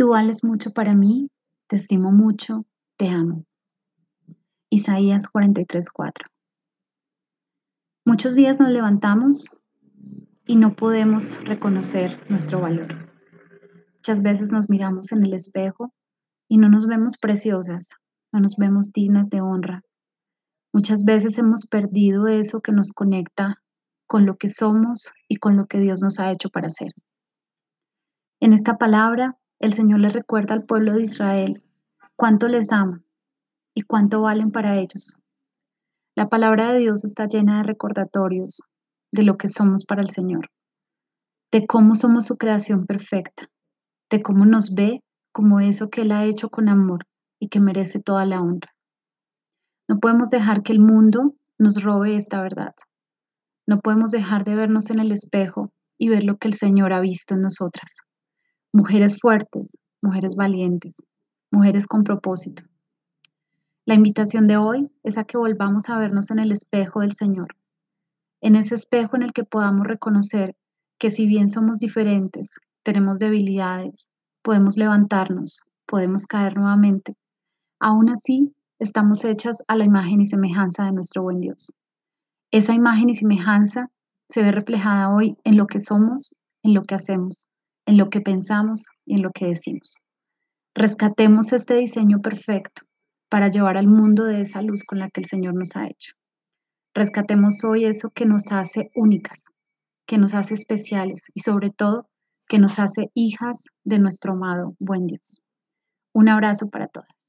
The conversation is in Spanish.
Tú vales mucho para mí, te estimo mucho, te amo. Isaías 43:4. Muchos días nos levantamos y no podemos reconocer nuestro valor. Muchas veces nos miramos en el espejo y no nos vemos preciosas, no nos vemos dignas de honra. Muchas veces hemos perdido eso que nos conecta con lo que somos y con lo que Dios nos ha hecho para ser. En esta palabra, el Señor le recuerda al pueblo de Israel cuánto les ama y cuánto valen para ellos. La palabra de Dios está llena de recordatorios de lo que somos para el Señor, de cómo somos su creación perfecta, de cómo nos ve como eso que Él ha hecho con amor y que merece toda la honra. No podemos dejar que el mundo nos robe esta verdad. No podemos dejar de vernos en el espejo y ver lo que el Señor ha visto en nosotras mujeres fuertes, mujeres valientes, mujeres con propósito. La invitación de hoy es a que volvamos a vernos en el espejo del Señor, en ese espejo en el que podamos reconocer que si bien somos diferentes, tenemos debilidades, podemos levantarnos, podemos caer nuevamente, aún así estamos hechas a la imagen y semejanza de nuestro buen Dios. Esa imagen y semejanza se ve reflejada hoy en lo que somos, en lo que hacemos, en lo que pensamos y en lo que decimos. Rescatemos este diseño perfecto para llevar al mundo de esa luz con la que el Señor nos ha hecho. Rescatemos hoy eso que nos hace únicas, que nos hace especiales y sobre todo que nos hace hijas de nuestro amado buen Dios. Un abrazo para todas.